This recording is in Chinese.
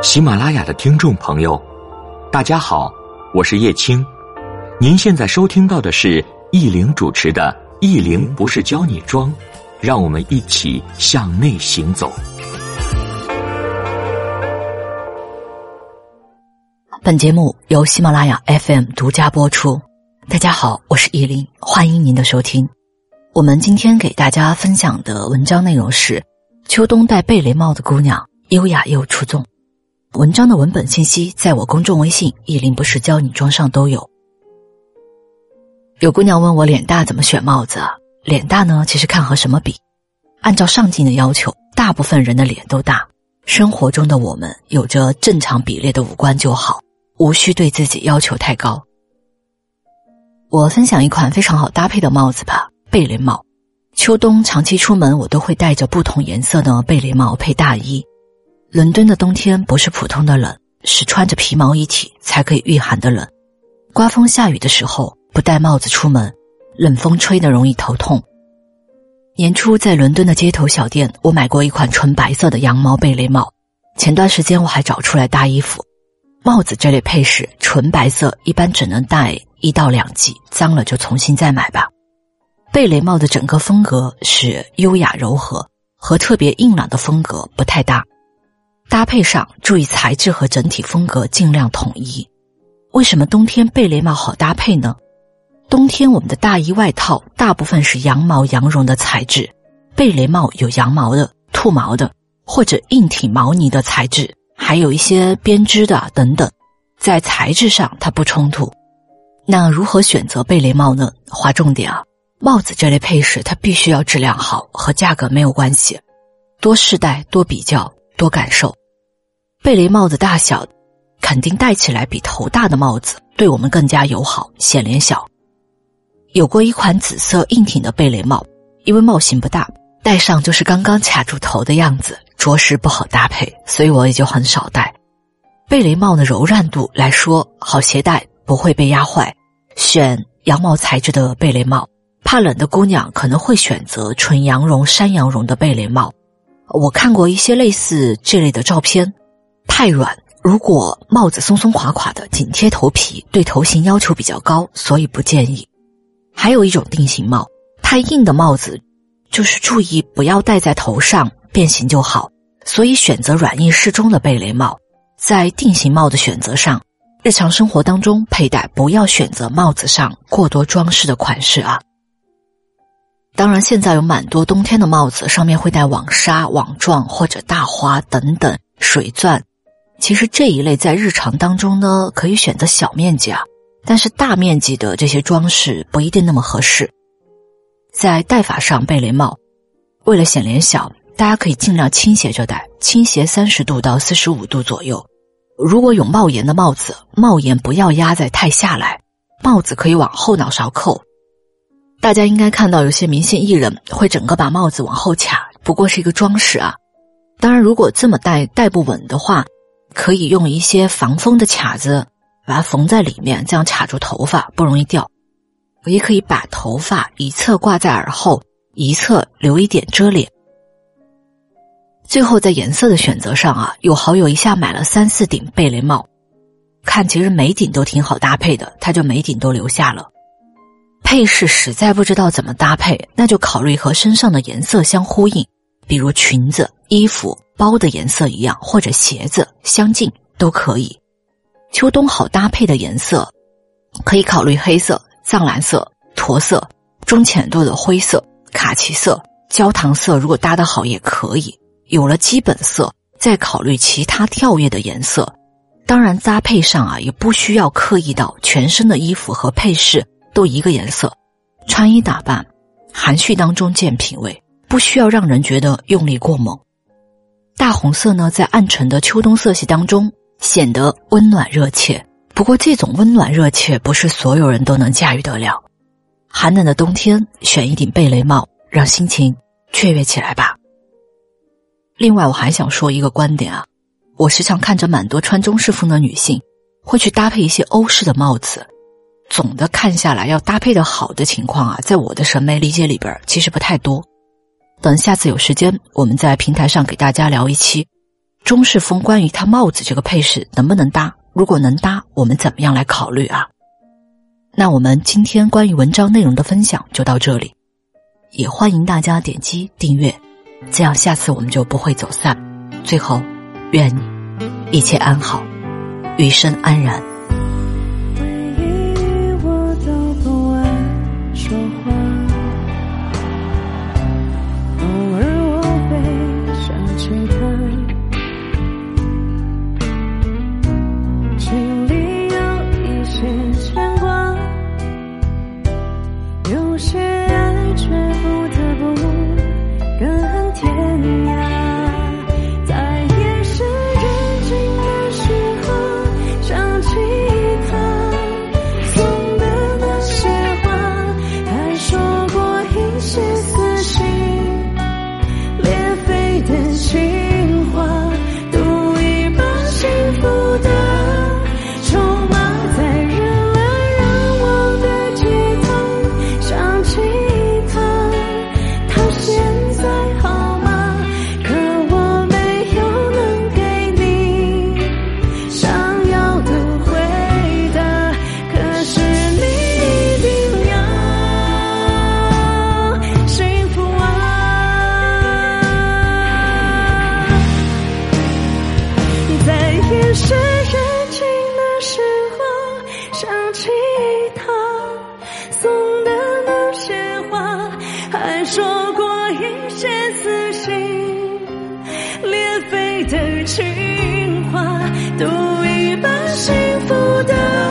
喜马拉雅的听众朋友，大家好，我是叶青。您现在收听到的是易玲主持的《易玲不是教你装》，让我们一起向内行走。本节目由喜马拉雅 FM 独家播出。大家好，我是易玲，欢迎您的收听。我们今天给大家分享的文章内容是：秋冬戴贝雷帽的姑娘，优雅又出众。文章的文本信息在我公众微信“意林不是教你装”上都有。有姑娘问我脸大怎么选帽子？脸大呢，其实看和什么比。按照上镜的要求，大部分人的脸都大。生活中的我们有着正常比例的五官就好，无需对自己要求太高。我分享一款非常好搭配的帽子吧，贝雷帽。秋冬长期出门，我都会戴着不同颜色的贝雷帽配大衣。伦敦的冬天不是普通的冷，是穿着皮毛一体才可以御寒的冷。刮风下雨的时候不戴帽子出门，冷风吹得容易头痛。年初在伦敦的街头小店，我买过一款纯白色的羊毛贝雷帽。前段时间我还找出来搭衣服。帽子这类配饰，纯白色一般只能戴一到两季，脏了就重新再买吧。贝雷帽的整个风格是优雅柔和，和特别硬朗的风格不太搭。搭配上注意材质和整体风格尽量统一。为什么冬天贝雷帽好搭配呢？冬天我们的大衣外套大部分是羊毛羊绒的材质，贝雷帽有羊毛的、兔毛的或者硬挺毛呢的材质，还有一些编织的等等，在材质上它不冲突。那如何选择贝雷帽呢？划重点啊，帽子这类配饰它必须要质量好，和价格没有关系，多试戴多比较。多感受，贝雷帽子大小肯定戴起来比头大的帽子对我们更加友好，显脸小。有过一款紫色硬挺的贝雷帽，因为帽型不大，戴上就是刚刚卡住头的样子，着实不好搭配，所以我也就很少戴。贝雷帽的柔软度来说，好携带，不会被压坏。选羊毛材质的贝雷帽，怕冷的姑娘可能会选择纯羊绒、山羊绒的贝雷帽。我看过一些类似这类的照片，太软，如果帽子松松垮垮的，紧贴头皮，对头型要求比较高，所以不建议。还有一种定型帽，太硬的帽子，就是注意不要戴在头上，变形就好。所以选择软硬适中的贝雷帽。在定型帽的选择上，日常生活当中佩戴不要选择帽子上过多装饰的款式啊。当然，现在有蛮多冬天的帽子，上面会带网纱、网状或者大花等等水钻。其实这一类在日常当中呢，可以选择小面积啊，但是大面积的这些装饰不一定那么合适。在戴法上，贝雷帽为了显脸小，大家可以尽量倾斜着戴，倾斜三十度到四十五度左右。如果有帽檐的帽子，帽檐不要压在太下来，帽子可以往后脑勺扣。大家应该看到，有些明星艺人会整个把帽子往后卡，不过是一个装饰啊。当然，如果这么戴戴不稳的话，可以用一些防风的卡子把它缝在里面，这样卡住头发不容易掉。也可以把头发一侧挂在耳后，一侧留一点遮脸。最后，在颜色的选择上啊，有好友一下买了三四顶贝雷帽，看其实每顶都挺好搭配的，他就每顶都留下了。配饰实在不知道怎么搭配，那就考虑和身上的颜色相呼应，比如裙子、衣服、包的颜色一样，或者鞋子相近都可以。秋冬好搭配的颜色，可以考虑黑色、藏蓝色、驼色、中浅度的灰色、卡其色、焦糖色，如果搭得好也可以。有了基本色，再考虑其他跳跃的颜色。当然，搭配上啊，也不需要刻意到全身的衣服和配饰。都一个颜色，穿衣打扮含蓄当中见品味，不需要让人觉得用力过猛。大红色呢，在暗沉的秋冬色系当中显得温暖热切。不过，这种温暖热切不是所有人都能驾驭得了。寒冷的冬天，选一顶贝雷帽，让心情雀跃起来吧。另外，我还想说一个观点啊，我时常看着蛮多穿中式风的女性，会去搭配一些欧式的帽子。总的看下来，要搭配的好的情况啊，在我的审美理解里边其实不太多。等下次有时间，我们在平台上给大家聊一期中式风关于它帽子这个配饰能不能搭？如果能搭，我们怎么样来考虑啊？那我们今天关于文章内容的分享就到这里，也欢迎大家点击订阅，这样下次我们就不会走散。最后，愿你一切安好，余生安然。说过一些撕心裂肺的情话赌一把幸福的